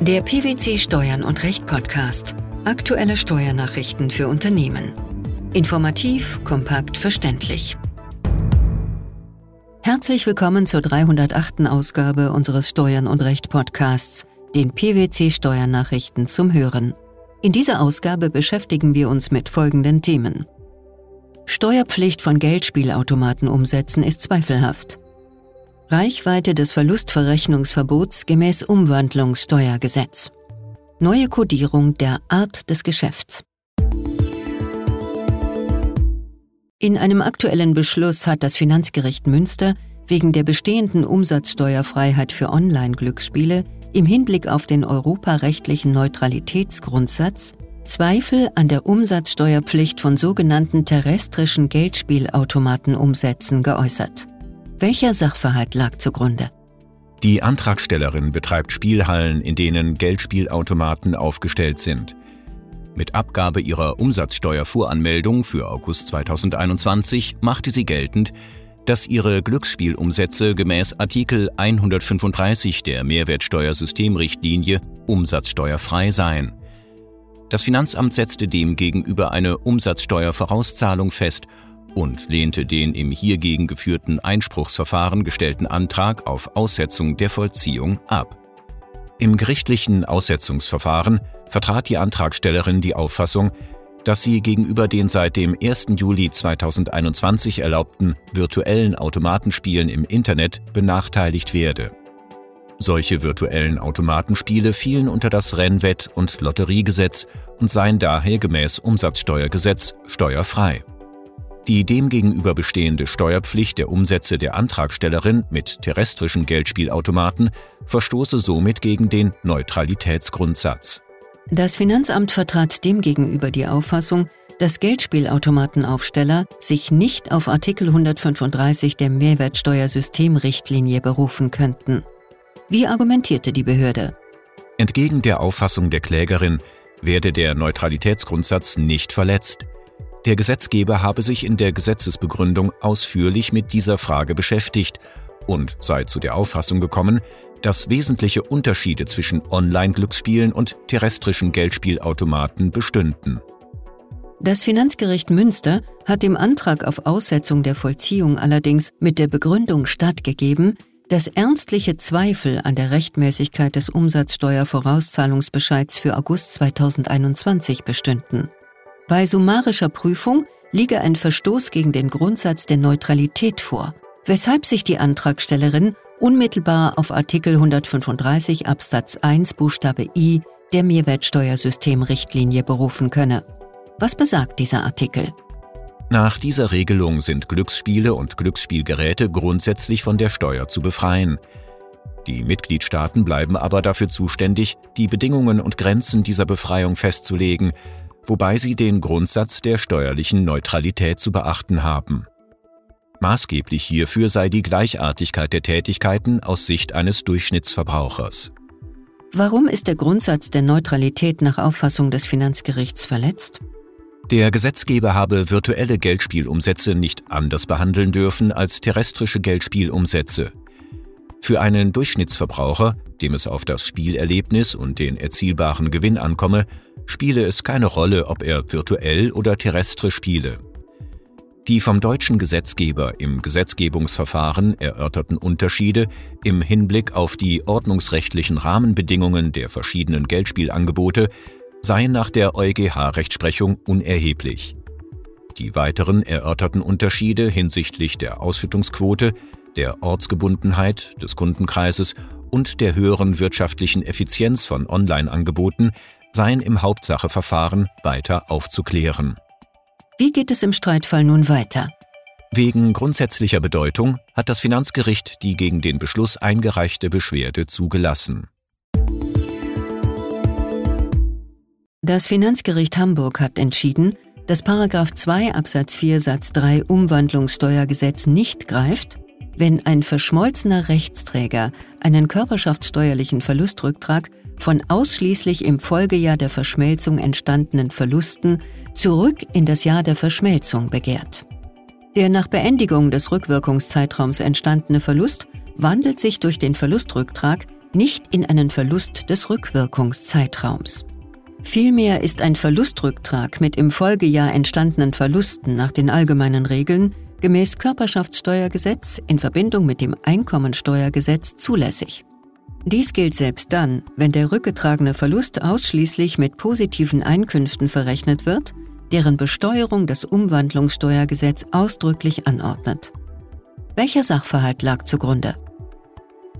Der PwC Steuern und Recht Podcast. Aktuelle Steuernachrichten für Unternehmen. Informativ, kompakt, verständlich. Herzlich willkommen zur 308. Ausgabe unseres Steuern und Recht Podcasts, den PwC Steuernachrichten zum Hören. In dieser Ausgabe beschäftigen wir uns mit folgenden Themen. Steuerpflicht von Geldspielautomaten umsetzen ist zweifelhaft. Reichweite des Verlustverrechnungsverbots gemäß Umwandlungssteuergesetz. Neue Kodierung der Art des Geschäfts. In einem aktuellen Beschluss hat das Finanzgericht Münster wegen der bestehenden Umsatzsteuerfreiheit für Online-Glücksspiele im Hinblick auf den europarechtlichen Neutralitätsgrundsatz Zweifel an der Umsatzsteuerpflicht von sogenannten terrestrischen Geldspielautomatenumsätzen geäußert. Welcher Sachverhalt lag zugrunde? Die Antragstellerin betreibt Spielhallen, in denen Geldspielautomaten aufgestellt sind. Mit Abgabe ihrer Umsatzsteuervoranmeldung für August 2021 machte sie geltend, dass ihre Glücksspielumsätze gemäß Artikel 135 der Mehrwertsteuersystemrichtlinie umsatzsteuerfrei seien. Das Finanzamt setzte demgegenüber eine Umsatzsteuervorauszahlung fest und lehnte den im hiergegen geführten Einspruchsverfahren gestellten Antrag auf Aussetzung der Vollziehung ab. Im gerichtlichen Aussetzungsverfahren vertrat die Antragstellerin die Auffassung, dass sie gegenüber den seit dem 1. Juli 2021 erlaubten virtuellen Automatenspielen im Internet benachteiligt werde. Solche virtuellen Automatenspiele fielen unter das Rennwett- und Lotteriegesetz und seien daher gemäß Umsatzsteuergesetz steuerfrei. Die demgegenüber bestehende Steuerpflicht der Umsätze der Antragstellerin mit terrestrischen Geldspielautomaten verstoße somit gegen den Neutralitätsgrundsatz. Das Finanzamt vertrat demgegenüber die Auffassung, dass Geldspielautomatenaufsteller sich nicht auf Artikel 135 der Mehrwertsteuersystemrichtlinie berufen könnten. Wie argumentierte die Behörde? Entgegen der Auffassung der Klägerin werde der Neutralitätsgrundsatz nicht verletzt. Der Gesetzgeber habe sich in der Gesetzesbegründung ausführlich mit dieser Frage beschäftigt und sei zu der Auffassung gekommen, dass wesentliche Unterschiede zwischen Online-Glücksspielen und terrestrischen Geldspielautomaten bestünden. Das Finanzgericht Münster hat dem Antrag auf Aussetzung der Vollziehung allerdings mit der Begründung stattgegeben, dass ernstliche Zweifel an der Rechtmäßigkeit des Umsatzsteuervorauszahlungsbescheids für August 2021 bestünden. Bei summarischer Prüfung liege ein Verstoß gegen den Grundsatz der Neutralität vor, weshalb sich die Antragstellerin unmittelbar auf Artikel 135 Absatz 1 Buchstabe I der Mehrwertsteuersystemrichtlinie berufen könne. Was besagt dieser Artikel? Nach dieser Regelung sind Glücksspiele und Glücksspielgeräte grundsätzlich von der Steuer zu befreien. Die Mitgliedstaaten bleiben aber dafür zuständig, die Bedingungen und Grenzen dieser Befreiung festzulegen, wobei sie den Grundsatz der steuerlichen Neutralität zu beachten haben. Maßgeblich hierfür sei die Gleichartigkeit der Tätigkeiten aus Sicht eines Durchschnittsverbrauchers. Warum ist der Grundsatz der Neutralität nach Auffassung des Finanzgerichts verletzt? Der Gesetzgeber habe virtuelle Geldspielumsätze nicht anders behandeln dürfen als terrestrische Geldspielumsätze. Für einen Durchschnittsverbraucher, dem es auf das Spielerlebnis und den erzielbaren Gewinn ankomme, spiele es keine Rolle, ob er virtuell oder terrestrisch spiele. Die vom deutschen Gesetzgeber im Gesetzgebungsverfahren erörterten Unterschiede im Hinblick auf die ordnungsrechtlichen Rahmenbedingungen der verschiedenen Geldspielangebote seien nach der EuGH-Rechtsprechung unerheblich. Die weiteren erörterten Unterschiede hinsichtlich der Ausschüttungsquote, der Ortsgebundenheit des Kundenkreises und der höheren wirtschaftlichen Effizienz von Online-Angeboten seien im Hauptsacheverfahren weiter aufzuklären. Wie geht es im Streitfall nun weiter? Wegen grundsätzlicher Bedeutung hat das Finanzgericht die gegen den Beschluss eingereichte Beschwerde zugelassen. Das Finanzgericht Hamburg hat entschieden, dass 2 Absatz 4 Satz 3 Umwandlungssteuergesetz nicht greift, wenn ein verschmolzener Rechtsträger einen körperschaftssteuerlichen Verlustrücktrag von ausschließlich im Folgejahr der Verschmelzung entstandenen Verlusten zurück in das Jahr der Verschmelzung begehrt. Der nach Beendigung des Rückwirkungszeitraums entstandene Verlust wandelt sich durch den Verlustrücktrag nicht in einen Verlust des Rückwirkungszeitraums. Vielmehr ist ein Verlustrücktrag mit im Folgejahr entstandenen Verlusten nach den allgemeinen Regeln gemäß Körperschaftssteuergesetz in Verbindung mit dem Einkommensteuergesetz zulässig. Dies gilt selbst dann, wenn der rückgetragene Verlust ausschließlich mit positiven Einkünften verrechnet wird, deren Besteuerung das Umwandlungssteuergesetz ausdrücklich anordnet. Welcher Sachverhalt lag zugrunde?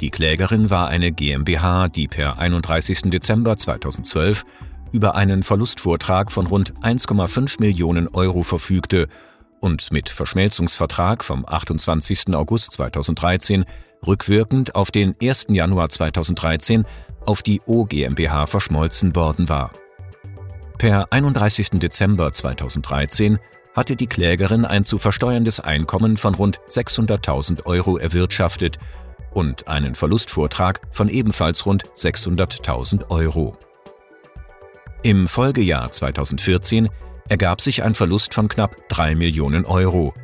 Die Klägerin war eine GmbH, die per 31. Dezember 2012 über einen Verlustvortrag von rund 1,5 Millionen Euro verfügte und mit Verschmelzungsvertrag vom 28. August 2013 rückwirkend auf den 1. Januar 2013 auf die O GmbH verschmolzen worden war. Per 31. Dezember 2013 hatte die Klägerin ein zu versteuerndes Einkommen von rund 600.000 Euro erwirtschaftet und einen Verlustvortrag von ebenfalls rund 600.000 Euro. Im Folgejahr 2014 ergab sich ein Verlust von knapp 3 Millionen Euro.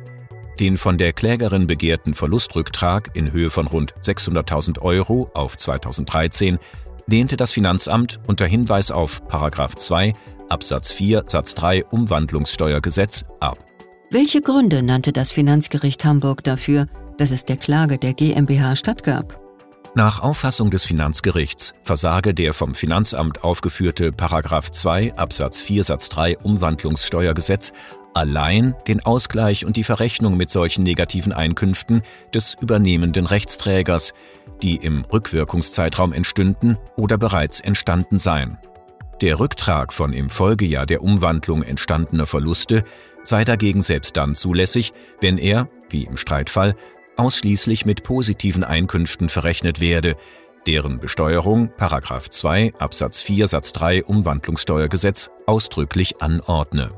Den von der Klägerin begehrten Verlustrücktrag in Höhe von rund 600.000 Euro auf 2013 lehnte das Finanzamt unter Hinweis auf 2 Absatz 4 Satz 3 Umwandlungssteuergesetz ab. Welche Gründe nannte das Finanzgericht Hamburg dafür, dass es der Klage der GmbH stattgab? Nach Auffassung des Finanzgerichts versage der vom Finanzamt aufgeführte 2 Absatz 4 Satz 3 Umwandlungssteuergesetz allein den Ausgleich und die Verrechnung mit solchen negativen Einkünften des übernehmenden Rechtsträgers, die im Rückwirkungszeitraum entstünden oder bereits entstanden seien. Der Rücktrag von im Folgejahr der Umwandlung entstandener Verluste sei dagegen selbst dann zulässig, wenn er, wie im Streitfall, ausschließlich mit positiven Einkünften verrechnet werde, deren Besteuerung 2 Absatz 4 Satz 3 Umwandlungssteuergesetz ausdrücklich anordne.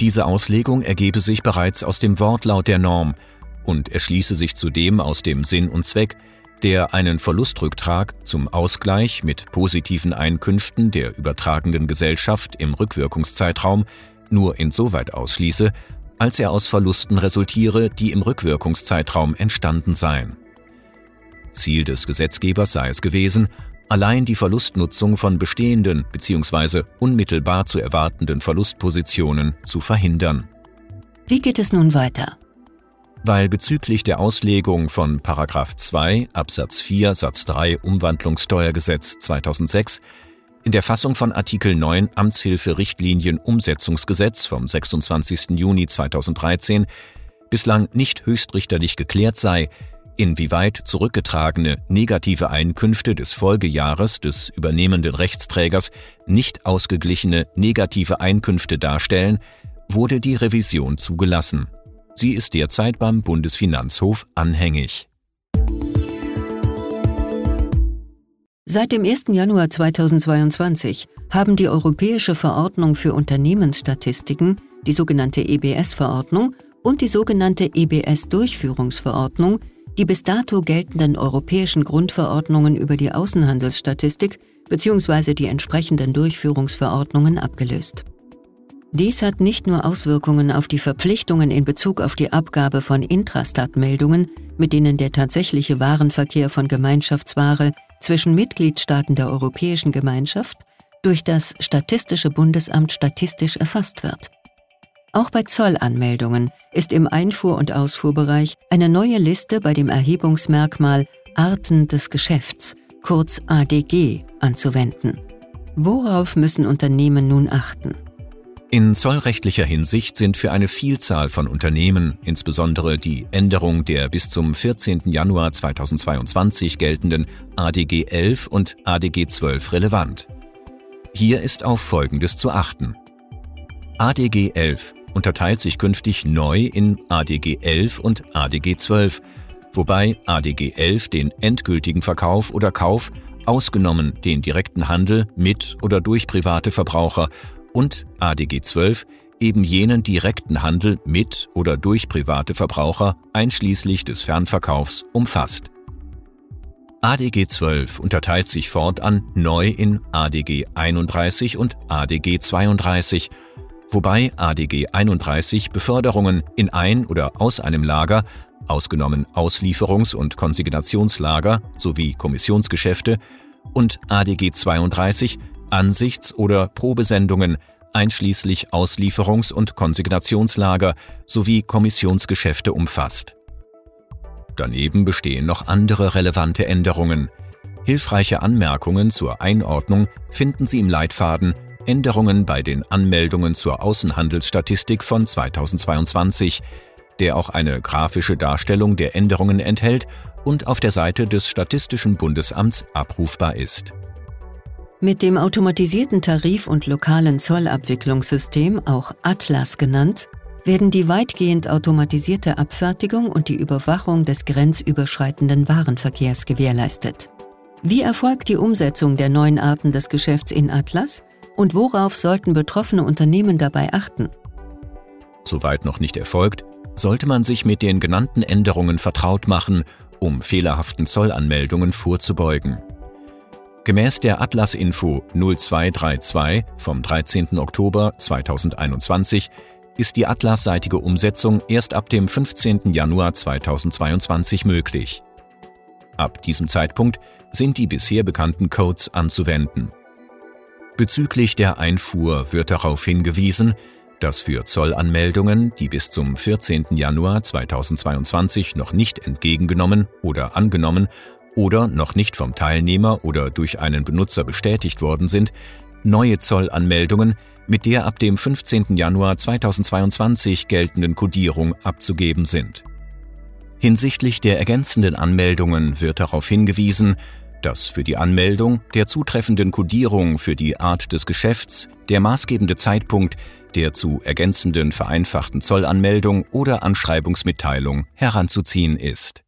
Diese Auslegung ergebe sich bereits aus dem Wortlaut der Norm und erschließe sich zudem aus dem Sinn und Zweck, der einen Verlustrücktrag zum Ausgleich mit positiven Einkünften der übertragenden Gesellschaft im Rückwirkungszeitraum nur insoweit ausschließe, als er aus Verlusten resultiere, die im Rückwirkungszeitraum entstanden seien. Ziel des Gesetzgebers sei es gewesen, allein die Verlustnutzung von bestehenden bzw. unmittelbar zu erwartenden Verlustpositionen zu verhindern. Wie geht es nun weiter? Weil bezüglich der Auslegung von 2 Absatz 4 Satz 3 Umwandlungssteuergesetz 2006 in der Fassung von Artikel 9 Amtshilferichtlinien Umsetzungsgesetz vom 26. Juni 2013 bislang nicht höchstrichterlich geklärt sei, inwieweit zurückgetragene negative Einkünfte des Folgejahres des übernehmenden Rechtsträgers nicht ausgeglichene negative Einkünfte darstellen, wurde die Revision zugelassen. Sie ist derzeit beim Bundesfinanzhof anhängig. Seit dem 1. Januar 2022 haben die Europäische Verordnung für Unternehmensstatistiken, die sogenannte EBS-Verordnung und die sogenannte EBS-Durchführungsverordnung die bis dato geltenden europäischen Grundverordnungen über die Außenhandelsstatistik bzw. die entsprechenden Durchführungsverordnungen abgelöst. Dies hat nicht nur Auswirkungen auf die Verpflichtungen in Bezug auf die Abgabe von Intrastat-Meldungen, mit denen der tatsächliche Warenverkehr von Gemeinschaftsware zwischen Mitgliedstaaten der Europäischen Gemeinschaft durch das Statistische Bundesamt statistisch erfasst wird. Auch bei Zollanmeldungen ist im Einfuhr- und Ausfuhrbereich eine neue Liste bei dem Erhebungsmerkmal Arten des Geschäfts, kurz ADG, anzuwenden. Worauf müssen Unternehmen nun achten? In zollrechtlicher Hinsicht sind für eine Vielzahl von Unternehmen, insbesondere die Änderung der bis zum 14. Januar 2022 geltenden ADG 11 und ADG 12 relevant. Hier ist auf Folgendes zu achten. ADG 11 unterteilt sich künftig neu in ADG 11 und ADG 12, wobei ADG 11 den endgültigen Verkauf oder Kauf, ausgenommen den direkten Handel mit oder durch private Verbraucher und ADG 12 eben jenen direkten Handel mit oder durch private Verbraucher einschließlich des Fernverkaufs umfasst. ADG 12 unterteilt sich fortan neu in ADG 31 und ADG 32, wobei ADG 31 Beförderungen in ein oder aus einem Lager ausgenommen Auslieferungs- und Konsignationslager sowie Kommissionsgeschäfte, und ADG 32 Ansichts- oder Probesendungen einschließlich Auslieferungs- und Konsignationslager sowie Kommissionsgeschäfte umfasst. Daneben bestehen noch andere relevante Änderungen. Hilfreiche Anmerkungen zur Einordnung finden Sie im Leitfaden Änderungen bei den Anmeldungen zur Außenhandelsstatistik von 2022, der auch eine grafische Darstellung der Änderungen enthält und auf der Seite des Statistischen Bundesamts abrufbar ist. Mit dem automatisierten Tarif- und lokalen Zollabwicklungssystem, auch Atlas genannt, werden die weitgehend automatisierte Abfertigung und die Überwachung des grenzüberschreitenden Warenverkehrs gewährleistet. Wie erfolgt die Umsetzung der neuen Arten des Geschäfts in Atlas und worauf sollten betroffene Unternehmen dabei achten? Soweit noch nicht erfolgt, sollte man sich mit den genannten Änderungen vertraut machen, um fehlerhaften Zollanmeldungen vorzubeugen. Gemäß der Atlas-Info 0232 vom 13. Oktober 2021 ist die Atlas-seitige Umsetzung erst ab dem 15. Januar 2022 möglich. Ab diesem Zeitpunkt sind die bisher bekannten Codes anzuwenden. Bezüglich der Einfuhr wird darauf hingewiesen, dass für Zollanmeldungen, die bis zum 14. Januar 2022 noch nicht entgegengenommen oder angenommen oder noch nicht vom Teilnehmer oder durch einen Benutzer bestätigt worden sind, neue Zollanmeldungen mit der ab dem 15. Januar 2022 geltenden Kodierung abzugeben sind. Hinsichtlich der ergänzenden Anmeldungen wird darauf hingewiesen, dass für die Anmeldung der zutreffenden Kodierung für die Art des Geschäfts der maßgebende Zeitpunkt der zu ergänzenden vereinfachten Zollanmeldung oder Anschreibungsmitteilung heranzuziehen ist.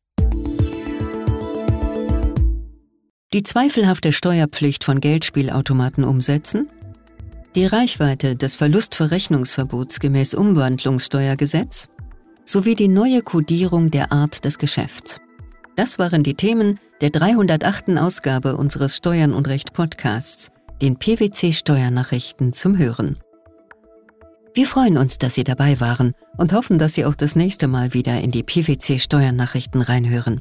Die zweifelhafte Steuerpflicht von Geldspielautomaten umsetzen, die Reichweite des Verlustverrechnungsverbots gemäß Umwandlungssteuergesetz sowie die neue Kodierung der Art des Geschäfts. Das waren die Themen der 308. Ausgabe unseres Steuern und Recht Podcasts, den PwC Steuernachrichten zum Hören. Wir freuen uns, dass Sie dabei waren und hoffen, dass Sie auch das nächste Mal wieder in die PwC Steuernachrichten reinhören.